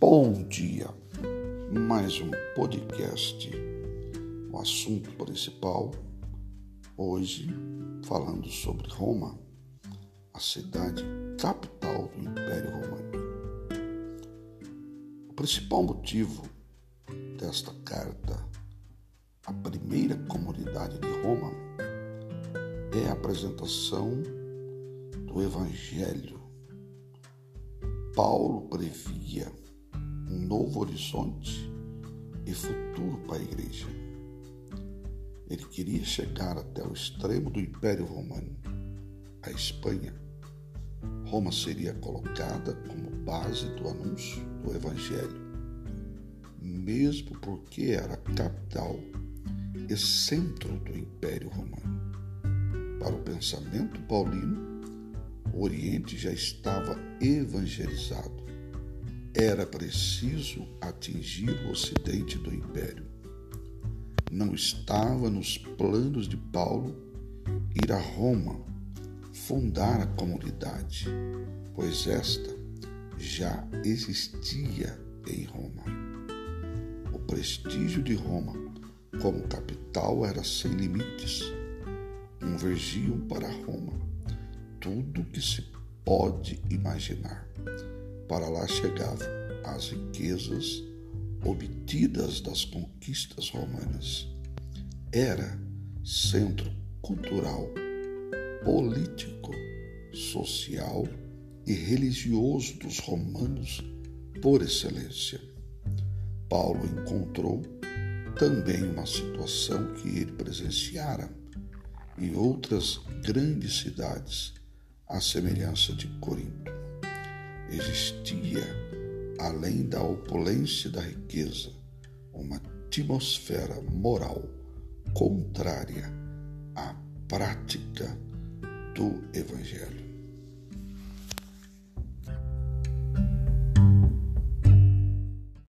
Bom dia! Mais um podcast. O assunto principal hoje falando sobre Roma, a cidade capital do Império Romano. O principal motivo desta carta à primeira comunidade de Roma é a apresentação do Evangelho. Paulo previa um novo horizonte e futuro para a igreja. Ele queria chegar até o extremo do Império Romano, a Espanha. Roma seria colocada como base do anúncio do Evangelho, mesmo porque era a capital e centro do Império Romano. Para o pensamento paulino, o Oriente já estava evangelizado era preciso atingir o ocidente do império. Não estava nos planos de Paulo ir a Roma, fundar a comunidade, pois esta já existia em Roma. O prestígio de Roma como capital era sem limites. Convergiam para Roma tudo que se pode imaginar para lá chegavam as riquezas obtidas das conquistas romanas. Era centro cultural, político, social e religioso dos romanos por excelência. Paulo encontrou também uma situação que ele presenciara em outras grandes cidades, à semelhança de Corinto existia, além da opulência da riqueza, uma atmosfera moral contrária à prática do Evangelho.